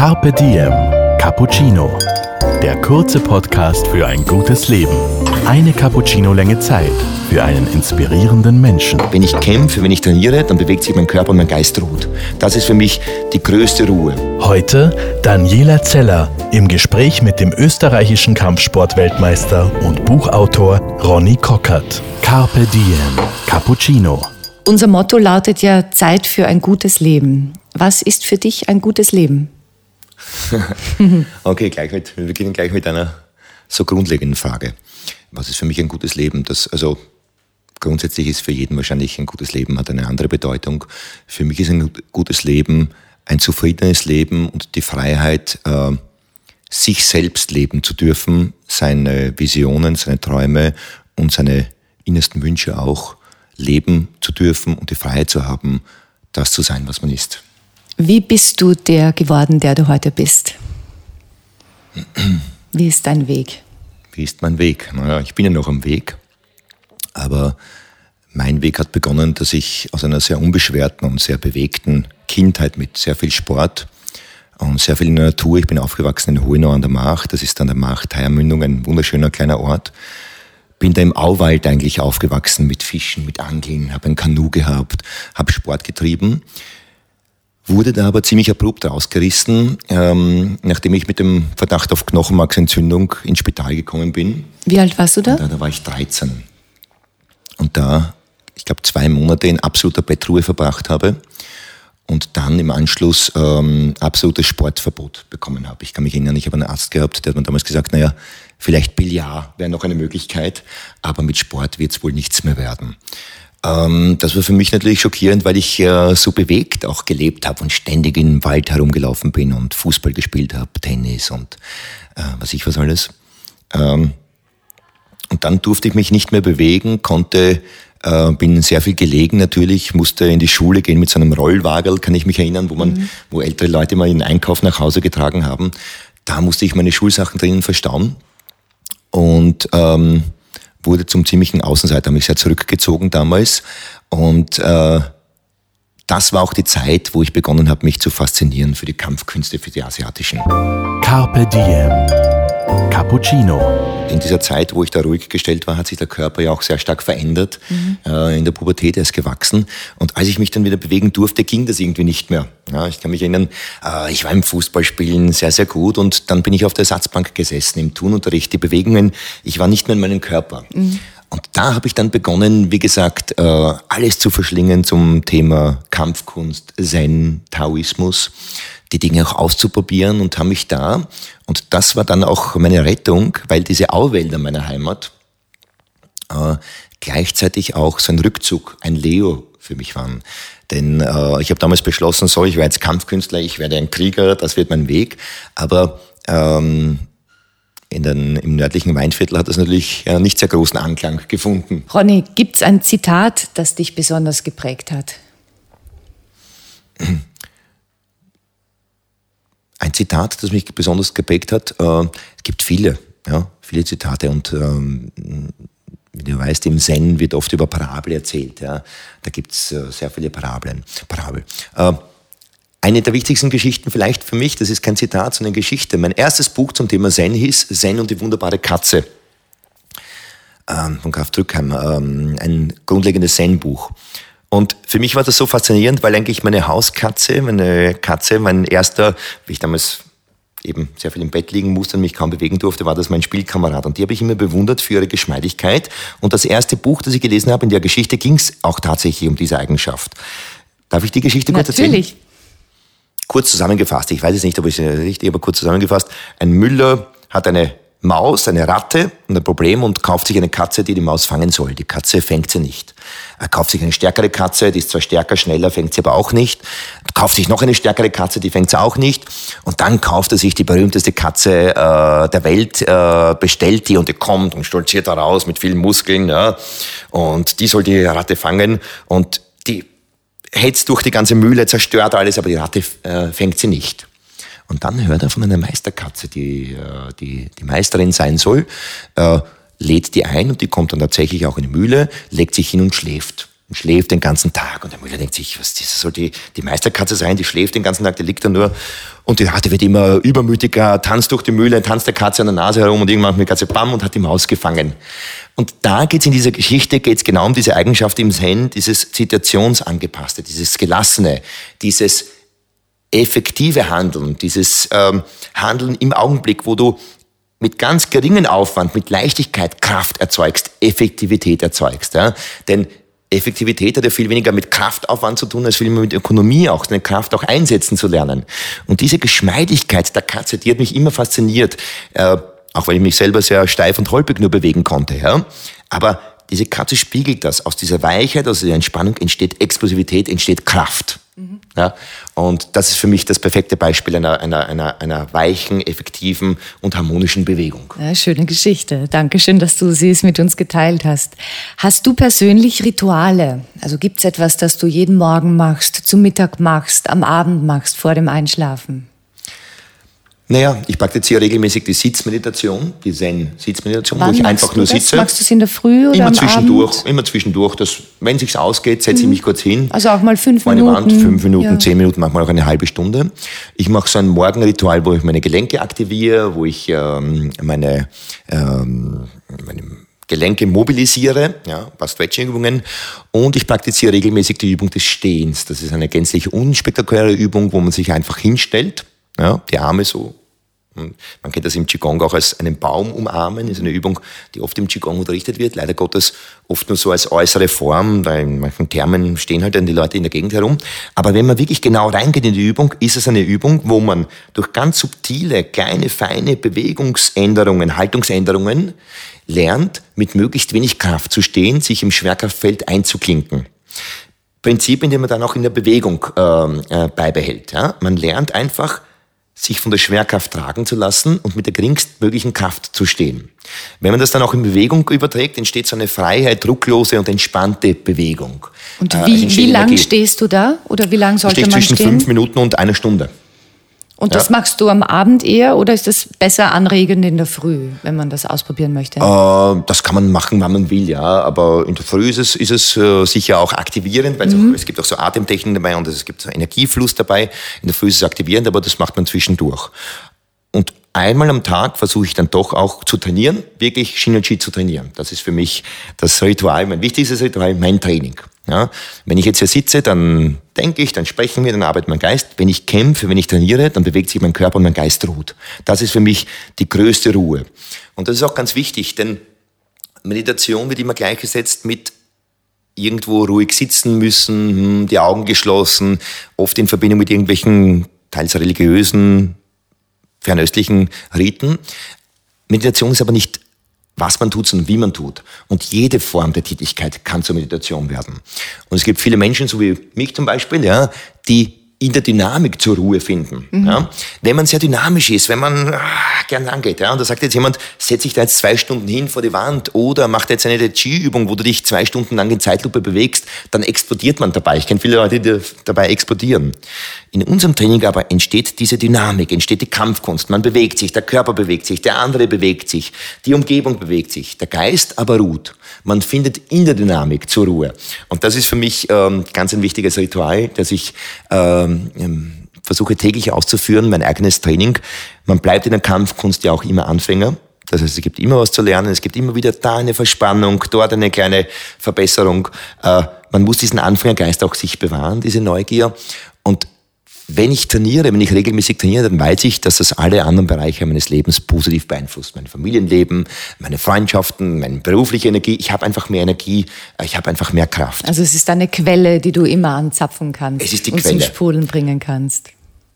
Carpe Diem Cappuccino. Der kurze Podcast für ein gutes Leben. Eine Cappuccino-Länge Zeit für einen inspirierenden Menschen. Wenn ich kämpfe, wenn ich trainiere, dann bewegt sich mein Körper und mein Geist ruht. Das ist für mich die größte Ruhe. Heute Daniela Zeller im Gespräch mit dem österreichischen Kampfsportweltmeister und Buchautor Ronny Kockert. Carpe Diem Cappuccino. Unser Motto lautet ja Zeit für ein gutes Leben. Was ist für dich ein gutes Leben? okay, gleich mit, wir beginnen gleich mit einer so grundlegenden Frage. Was ist für mich ein gutes Leben? Das, also grundsätzlich ist für jeden wahrscheinlich ein gutes Leben, hat eine andere Bedeutung. Für mich ist ein gutes Leben ein zufriedenes Leben und die Freiheit, äh, sich selbst leben zu dürfen, seine Visionen, seine Träume und seine innersten Wünsche auch leben zu dürfen und die Freiheit zu haben, das zu sein, was man ist. Wie bist du der geworden, der du heute bist? Wie ist dein Weg? Wie ist mein Weg? Naja, ich bin ja noch am Weg, aber mein Weg hat begonnen, dass ich aus einer sehr unbeschwerten und sehr bewegten Kindheit mit sehr viel Sport und sehr viel in der Natur, ich bin aufgewachsen in Hohenau an der Macht, das ist an der Macht, Heiermündung, ein wunderschöner kleiner Ort, bin da im Auwald eigentlich aufgewachsen mit Fischen, mit Angeln, habe ein Kanu gehabt, habe Sport getrieben wurde da aber ziemlich abrupt rausgerissen, ähm, nachdem ich mit dem Verdacht auf Knochenmarksentzündung ins Spital gekommen bin. Wie alt warst du da? Da, da war ich 13. Und da, ich glaube, zwei Monate in absoluter Bettruhe verbracht habe und dann im Anschluss ähm, absolutes Sportverbot bekommen habe. Ich kann mich erinnern, ich habe einen Arzt gehabt, der hat mir damals gesagt, naja, vielleicht Billard wäre noch eine Möglichkeit, aber mit Sport wird es wohl nichts mehr werden. Ähm, das war für mich natürlich schockierend, weil ich äh, so bewegt auch gelebt habe und ständig im Wald herumgelaufen bin und Fußball gespielt habe, Tennis und äh, was ich was alles. Ähm, und dann durfte ich mich nicht mehr bewegen, konnte, äh, bin sehr viel gelegen natürlich, musste in die Schule gehen mit so einem Rollwagel, kann ich mich erinnern, wo man, mhm. wo ältere Leute mal ihren Einkauf nach Hause getragen haben. Da musste ich meine Schulsachen drinnen verstauen. Und ähm, wurde zum ziemlichen Außenseiter, mich sehr zurückgezogen damals. Und äh, das war auch die Zeit, wo ich begonnen habe, mich zu faszinieren für die Kampfkünste, für die asiatischen. Carpe Diem. Cappuccino. In dieser Zeit, wo ich da ruhig gestellt war, hat sich der Körper ja auch sehr stark verändert. Mhm. Äh, in der Pubertät er ist gewachsen. Und als ich mich dann wieder bewegen durfte, ging das irgendwie nicht mehr. Ja, ich kann mich erinnern, äh, ich war im Fußballspielen sehr, sehr gut und dann bin ich auf der Ersatzbank gesessen im Turnunterricht. Die Bewegungen, ich war nicht mehr in meinem Körper. Mhm. Und da habe ich dann begonnen, wie gesagt, äh, alles zu verschlingen zum Thema Kampfkunst, Zen, Taoismus, die Dinge auch auszuprobieren und habe mich da, und das war dann auch meine Rettung, weil diese Auwälder meiner Heimat äh, gleichzeitig auch so ein Rückzug, ein Leo für mich waren. Denn äh, ich habe damals beschlossen, so, ich werde jetzt Kampfkünstler, ich werde ein Krieger, das wird mein Weg. Aber ähm, in den, Im nördlichen Weinviertel hat das natürlich äh, nicht sehr großen Anklang gefunden. Ronny, gibt es ein Zitat, das dich besonders geprägt hat? Ein Zitat, das mich besonders geprägt hat, äh, es gibt viele, ja, viele Zitate und ähm, wie du weißt, im Zen wird oft über Parabel erzählt. Ja. Da gibt es äh, sehr viele Parabeln. Parabel. Äh, eine der wichtigsten Geschichten vielleicht für mich, das ist kein Zitat, sondern Geschichte. Mein erstes Buch zum Thema Zen hieß Zen und die wunderbare Katze ähm, von Graf Drückheim, ähm, ein grundlegendes Zen-Buch. Und für mich war das so faszinierend, weil eigentlich meine Hauskatze, meine Katze, mein erster, wie ich damals eben sehr viel im Bett liegen musste und mich kaum bewegen durfte, war das mein Spielkamerad. Und die habe ich immer bewundert für ihre Geschmeidigkeit. Und das erste Buch, das ich gelesen habe in der Geschichte, ging es auch tatsächlich um diese Eigenschaft. Darf ich die Geschichte kurz erzählen? Natürlich kurz zusammengefasst, ich weiß es nicht, ob ich es richtig, aber kurz zusammengefasst, ein Müller hat eine Maus, eine Ratte und ein Problem und kauft sich eine Katze, die die Maus fangen soll. Die Katze fängt sie nicht. Er kauft sich eine stärkere Katze, die ist zwar stärker, schneller, fängt sie aber auch nicht. Er kauft sich noch eine stärkere Katze, die fängt sie auch nicht. Und dann kauft er sich die berühmteste Katze äh, der Welt, äh, bestellt die und die kommt und stolziert da raus mit vielen Muskeln. Ja. Und die soll die Ratte fangen und die hetzt durch die ganze Mühle, zerstört alles, aber die Ratte äh, fängt sie nicht. Und dann hört er von einer Meisterkatze, die äh, die, die Meisterin sein soll, äh, lädt die ein und die kommt dann tatsächlich auch in die Mühle, legt sich hin und schläft. und schläft den ganzen Tag. Und der Müller denkt sich, was das soll die, die Meisterkatze sein, die schläft den ganzen Tag, die liegt da nur. Und die, die wird immer übermütiger, tanzt durch die Mühle, tanzt der Katze an der Nase herum und irgendwann macht die Katze bam und hat die Maus gefangen. Und da geht's in dieser Geschichte geht's genau um diese Eigenschaft im Zen, dieses Situationsangepasste, dieses Gelassene, dieses effektive Handeln, dieses ähm, Handeln im Augenblick, wo du mit ganz geringen Aufwand, mit Leichtigkeit Kraft erzeugst, Effektivität erzeugst. Ja? Denn Effektivität hat ja viel weniger mit Kraftaufwand zu tun, als viel mehr mit Ökonomie auch, seine Kraft auch einsetzen zu lernen. Und diese Geschmeidigkeit der Katze, die hat mich immer fasziniert, äh, auch weil ich mich selber sehr steif und holprig nur bewegen konnte. Ja? Aber diese Katze spiegelt das. Aus dieser Weichheit, aus dieser Entspannung entsteht Explosivität, entsteht Kraft. Mhm. Ja? Und das ist für mich das perfekte Beispiel einer, einer, einer, einer weichen, effektiven und harmonischen Bewegung. Ja, schöne Geschichte. Dankeschön, dass du sie mit uns geteilt hast. Hast du persönlich Rituale? Also gibt es etwas, das du jeden Morgen machst, zum Mittag machst, am Abend machst, vor dem Einschlafen? Naja, ich praktiziere regelmäßig die Sitzmeditation, die Zen-Sitzmeditation, wo ich einfach nur sitze. Machst du es in der Früh oder Immer zwischendurch, Abend? immer zwischendurch. Das, wenn sich's ausgeht, setze ich mich kurz hin. Also auch mal fünf Meine Minuten. Wand, fünf Minuten, Ja. zehn Minuten, manchmal auch eine halbe Stunde. Ich mache so ein Morgenritual, wo ich meine Gelenke aktiviere, wo ich ähm, meine, ähm, meine Gelenke mobilisiere, ja, ein paar Stretching-Übungen. Und ich praktiziere regelmäßig die Übung des Stehens. Das ist eine gänzlich unspektakuläre Übung, wo man sich einfach hinstellt, ja, die Arme so Man kennt das im Qigong auch als einen Baum umarmen, ist eine Übung, die oft im Qigong unterrichtet wird, leider Gottes oft nur so als äußere Form, da in manchen Thermen stehen halt dann die Leute in der Gegend herum. Aber wenn man wirklich genau reingeht in die Übung, ist es eine Übung, wo man durch ganz subtile, kleine, feine Bewegungsänderungen, Haltungsänderungen lernt, mit möglichst wenig Kraft zu stehen, sich im Schwerkraftfeld einzuklinken. Prinzip, in dem man dann auch in der Bewegung ähm, äh, beibehält. Ja? Man lernt einfach, sich von der Schwerkraft tragen zu lassen und mit der geringstmöglichen Kraft zu stehen. Wenn man das dann auch in Bewegung überträgt, entsteht so eine Freiheit, drucklose und entspannte Bewegung. Und Äh, wie, entsteht wie lang Energie. stehst du da? Oder wie lang sollte man zwischen stehen? fünf Minuten und einer Stunde. Und das Ja. machst du am Abend eher oder ist das besser anregend in der Früh, wenn man das ausprobieren möchte? Äh, das kann man machen, wann man will, ja. Aber in der Früh ist es, ist es äh, sicher auch aktivierend, weil es auch, es gibt auch so Atemtechniken dabei und es gibt so Energiefluss dabei. In der Früh ist es aktivierend, aber das macht man zwischendurch. Und einmal am Tag versuche ich dann doch auch zu trainieren, wirklich Shin-Chi zu trainieren. Das ist für mich das Ritual, mein wichtigstes Ritual, mein Training. Ja, wenn ich jetzt hier sitze, dann denke ich, dann sprechen wir, dann arbeitet mein Geist. Wenn ich kämpfe, wenn ich trainiere, dann bewegt sich mein Körper und mein Geist ruht. Das ist für mich die größte Ruhe. Und das ist auch ganz wichtig, denn Meditation wird immer gleichgesetzt mit irgendwo ruhig sitzen müssen, hm, die Augen geschlossen, oft in Verbindung mit irgendwelchen teils religiösen, fernöstlichen Riten. Meditation ist aber nicht, was man tut, sondern wie man tut. Und jede Form der Tätigkeit kann zur Meditation werden. Und es gibt viele Menschen, so wie mich zum Beispiel, ja, die in der Dynamik zur Ruhe finden. Ja. Wenn man sehr dynamisch ist, wenn man ah, gern angeht, ja, und da sagt jetzt jemand, setz dich da jetzt zwei Stunden hin vor die Wand oder mach da jetzt eine Chi-Übung, wo du dich zwei Stunden lang in Zeitlupe bewegst, dann explodiert man dabei. Ich kenne viele Leute, die dabei explodieren. In unserem Training aber entsteht diese Dynamik, entsteht die Kampfkunst. Man bewegt sich, der Körper bewegt sich, der andere bewegt sich, die Umgebung bewegt sich, der Geist aber ruht. Man findet in der Dynamik zur Ruhe. Und das ist für mich ähm, ganz ein wichtiges Ritual, das ich ähm, ähm, versuche täglich auszuführen, mein eigenes Training. Man bleibt in der Kampfkunst ja auch immer Anfänger. Das heißt, es gibt immer was zu lernen, es gibt immer wieder da eine Verspannung, dort eine kleine Verbesserung. Äh, man muss diesen Anfängergeist auch sich bewahren, diese Neugier. Und wenn ich trainiere, wenn ich regelmäßig trainiere, dann weiß ich, dass das alle anderen Bereiche meines Lebens positiv beeinflusst. Mein Familienleben, meine Freundschaften, meine berufliche Energie. Ich habe einfach mehr Energie, äh, ich habe einfach mehr Kraft. Also es ist eine Quelle, die du immer anzapfen kannst Es ist die und zum Quelle. Sprudeln bringen kannst.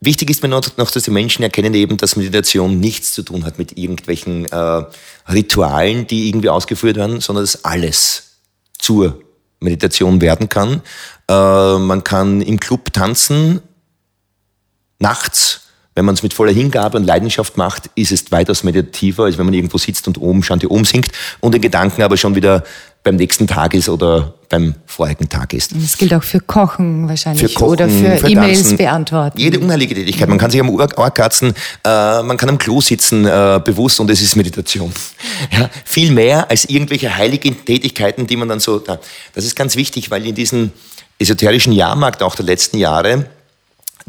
Wichtig ist mir noch, noch, dass die Menschen erkennen eben, dass Meditation nichts zu tun hat mit irgendwelchen äh, Ritualen, die irgendwie ausgeführt werden, sondern dass alles zur Meditation werden kann. Äh, man kann im Club tanzen, nachts, wenn man es mit voller Hingabe und Leidenschaft macht, ist es weitaus meditativer, als wenn man irgendwo sitzt und oben Shanti Om singt und in Gedanken aber schon wieder beim nächsten Tag ist oder beim vorigen Tag ist. Und das gilt auch für Kochen wahrscheinlich Für Kochen, oder für, für E-Mails beantworten. Jede unheilige Tätigkeit. Man kann sich am Ohr Ohr kratzen, äh, man kann am Klo sitzen, äh, bewusst und es ist Meditation. Ja, viel mehr als irgendwelche heiligen Tätigkeiten, die man dann so, da. das ist ganz wichtig, weil in diesem esoterischen Jahrmarkt auch der letzten Jahre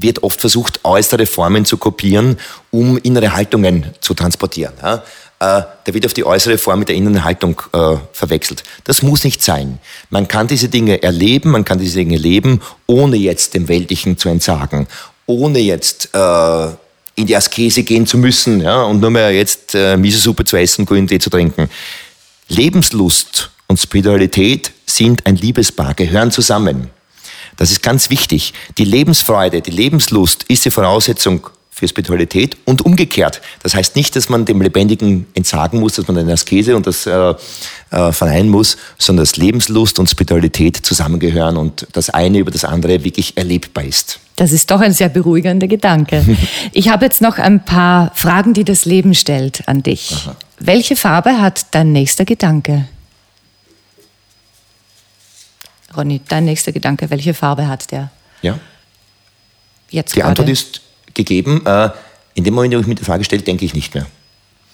wird oft versucht, äußere Formen zu kopieren, um innere Haltungen zu transportieren. Ja? Äh, da wird auf die äußere Form mit der inneren Haltung äh, verwechselt. Das muss nicht sein. Man kann diese Dinge erleben, man kann diese Dinge leben, ohne jetzt dem Weltlichen zu entsagen, ohne jetzt äh, in die Askese gehen zu müssen ja? und nur mehr jetzt äh, Miso-Suppe zu essen, grünen Tee zu trinken. Lebenslust und Spiritualität sind ein Liebespaar, gehören zusammen. Das ist ganz wichtig. Die Lebensfreude, die Lebenslust ist die Voraussetzung für Spiritualität und umgekehrt. Das heißt nicht, dass man dem Lebendigen entsagen muss, dass man eine Askese und das äh, äh, verneinen muss, sondern dass Lebenslust und Spiritualität zusammengehören und das eine über das andere wirklich erlebbar ist. Das ist doch ein sehr beruhigender Gedanke. Ich habe jetzt noch ein paar Fragen, die das Leben stellt an dich. Welche Farbe hat dein nächster Gedanke? Ronny, dein nächster Gedanke, welche Farbe hat der Ja? jetzt Die gerade? Antwort ist gegeben. Äh, in dem Moment, wo ich mir die Frage stelle, denke ich nicht mehr.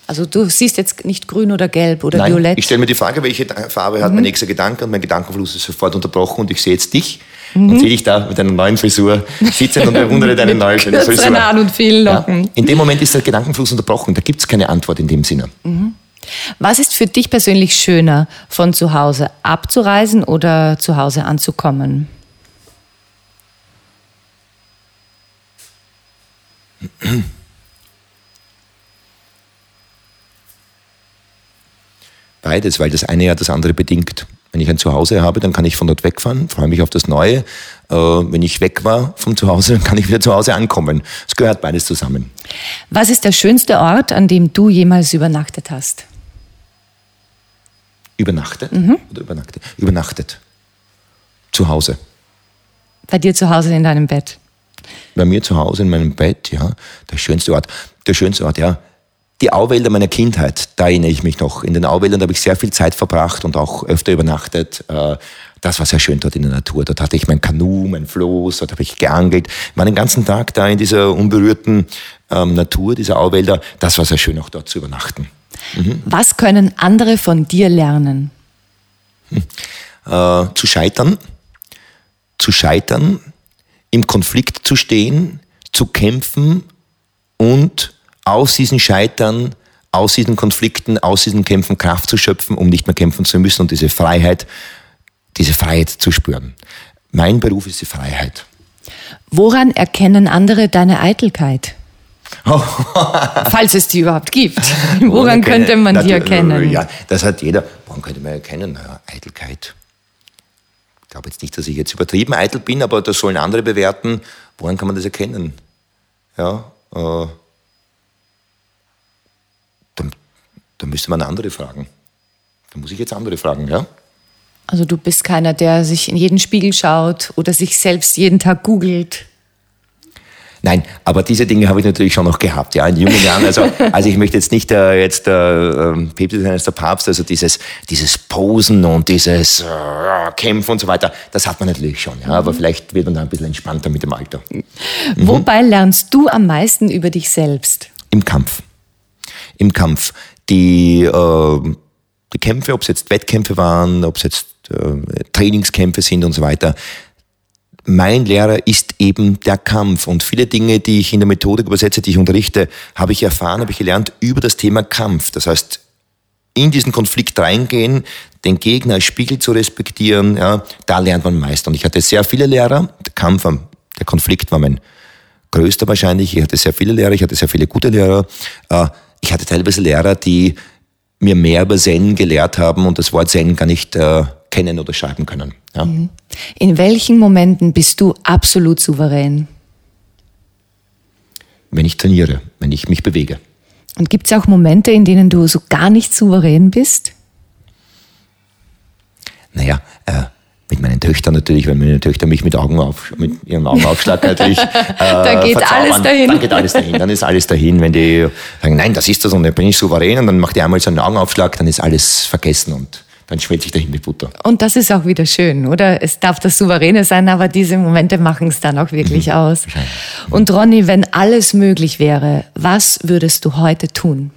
Also du siehst jetzt nicht grün oder gelb oder Nein, violett. ich stelle mir die Frage, welche Farbe hat mein nächster Gedanke und mein Gedankenfluss ist sofort unterbrochen und ich sehe jetzt dich Mhm. und sehe dich da mit deiner neuen Frisur sitzen und bewundere deine neue schöne Frisur. Haaren und vielen Ja, Locken. in dem Moment ist der Gedankenfluss unterbrochen. Da gibt es keine Antwort in dem Sinne. Was ist für dich persönlich schöner, von zu Hause abzureisen oder zu Hause anzukommen? Beides, weil das eine ja das andere bedingt. Wenn ich ein Zuhause habe, dann kann ich von dort wegfahren, freue mich auf das Neue. Äh, wenn ich weg war vom Zuhause, dann kann ich wieder zu Hause ankommen. Es gehört beides zusammen. Was ist der schönste Ort, an dem du jemals übernachtet hast? Übernachtet Mhm. oder übernachtet? Übernachtet. Zu Hause. Bei dir zu Hause in deinem Bett? Bei mir zu Hause in meinem Bett, ja, der schönste Ort. Der schönste Ort, ja. Die Auwälder meiner Kindheit, da erinnere ich mich noch. In den Auwäldern habe ich sehr viel Zeit verbracht und auch öfter übernachtet. Äh, Das war sehr schön dort in der Natur. Dort hatte ich mein Kanu, mein Floß, dort habe ich geangelt. Ich war den ganzen Tag da in dieser unberührten ähm, Natur, dieser Auwälder. Das war sehr schön, auch dort zu übernachten. Was können andere von dir lernen? Äh, zu scheitern, zu scheitern, im Konflikt zu stehen, zu kämpfen und aus diesen Scheitern, aus diesen Konflikten, aus diesen Kämpfen Kraft zu schöpfen, um nicht mehr kämpfen zu müssen und diese Freiheit, diese Freiheit zu spüren. Mein Beruf ist die Freiheit. Woran erkennen andere deine Eitelkeit? Falls es die überhaupt gibt. Woran könnte man die erkennen? Ja, das hat jeder. Woran könnte man erkennen? Naja, Eitelkeit. Ich glaube jetzt nicht, dass ich jetzt übertrieben eitel bin, aber das sollen andere bewerten. Woran kann man das erkennen? Ja, äh, dann, dann müsste man andere fragen. Da muss ich jetzt andere fragen, ja? Also du bist keiner, der sich in jeden Spiegel schaut oder sich selbst jeden Tag googelt. Nein, aber diese Dinge habe ich natürlich schon noch gehabt, ja, in jungen Jahren. Also, also ich möchte jetzt nicht äh, jetzt äh, ähm, Päpst sein als der Papst, also dieses, dieses Posen und dieses äh, Kämpfen und so weiter, das hat man natürlich schon, ja, aber vielleicht wird man da ein bisschen entspannter mit dem Alter. Mhm. Wobei lernst du am meisten über dich selbst? Im Kampf. Im Kampf. Die, äh, die Kämpfe, ob es jetzt Wettkämpfe waren, ob es jetzt äh, Trainingskämpfe sind und so weiter, mein Lehrer ist eben der Kampf. Und viele Dinge, die ich in der Methodik übersetze, die ich unterrichte, habe ich erfahren, habe ich gelernt über das Thema Kampf. Das heißt, in diesen Konflikt reingehen, den Gegner als Spiegel zu respektieren, ja, da lernt man meist. Und ich hatte sehr viele Lehrer. Der Kampf, am- der Konflikt war mein größter wahrscheinlich. Ich hatte sehr viele Lehrer, ich hatte sehr viele gute Lehrer. Äh, Ich hatte teilweise Lehrer, die mir mehr über Zen gelehrt haben und das Wort Zen gar nicht äh, kennen oder schreiben können. Ja. In welchen Momenten bist du absolut souverän? Wenn ich trainiere, wenn ich mich bewege. Und gibt es auch Momente, in denen du so gar nicht souverän bist? Naja, äh, mit meinen Töchtern natürlich, wenn meine Töchter mich mit, Augen auf, mit ihrem Augenaufschlag natürlich. Äh, Da geht verzaubern, alles dahin. Dann geht alles dahin. Dann ist alles dahin. Wenn die sagen, nein, das ist das und dann bin ich souverän und dann macht die einmal so einen Augenaufschlag, dann ist alles vergessen und dann schmelzt sich dahin wie Butter. Und das ist auch wieder schön, oder? Es darf das Souveräne sein, aber diese Momente machen es dann auch wirklich mhm. aus. Und Ronny, wenn alles möglich wäre, was würdest du heute tun?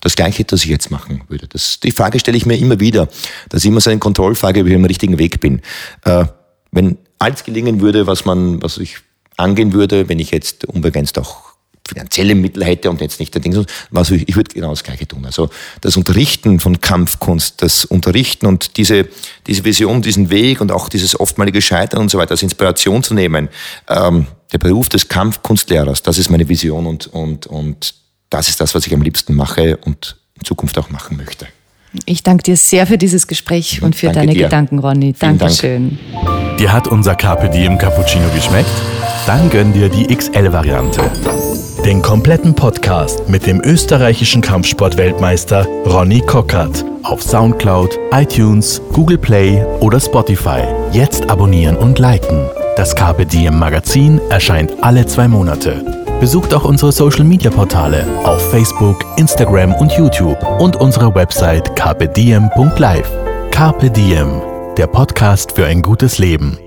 Das Gleiche, das ich jetzt machen würde. Das, die Frage stelle ich mir immer wieder. Das ist immer so eine Kontrollfrage, ob ich am richtigen Weg bin. Äh, wenn alles gelingen würde, was man, was ich angehen würde, wenn ich jetzt unbegrenzt auch finanzielle Mittel hätte und jetzt nicht der Ding, was ich, ich würde genau das Gleiche tun. Also das Unterrichten von Kampfkunst, das Unterrichten und diese, diese Vision, diesen Weg und auch dieses oftmalige Scheitern und so weiter als Inspiration zu nehmen. Ähm, der Beruf des Kampfkunstlehrers, das ist meine Vision und, und, und das ist das, was ich am liebsten mache und in Zukunft auch machen möchte. Ich danke dir sehr für dieses Gespräch und für deine dir. Gedanken, Ronny. Dankeschön. Dank. Dir hat unser Carpe Diem Cappuccino geschmeckt? Dann gönn dir die XL-Variante. Den kompletten Podcast mit dem österreichischen Kampfsport-Weltmeister Ronny Kockert auf Soundcloud, iTunes, Google Play oder Spotify. Jetzt abonnieren und liken. Das Carpe Diem Magazin erscheint alle zwei Monate. Besucht auch unsere Social Media Portale auf Facebook, Instagram und YouTube und unsere Website carpediem.live. Carpe Diem, der Podcast für ein gutes Leben.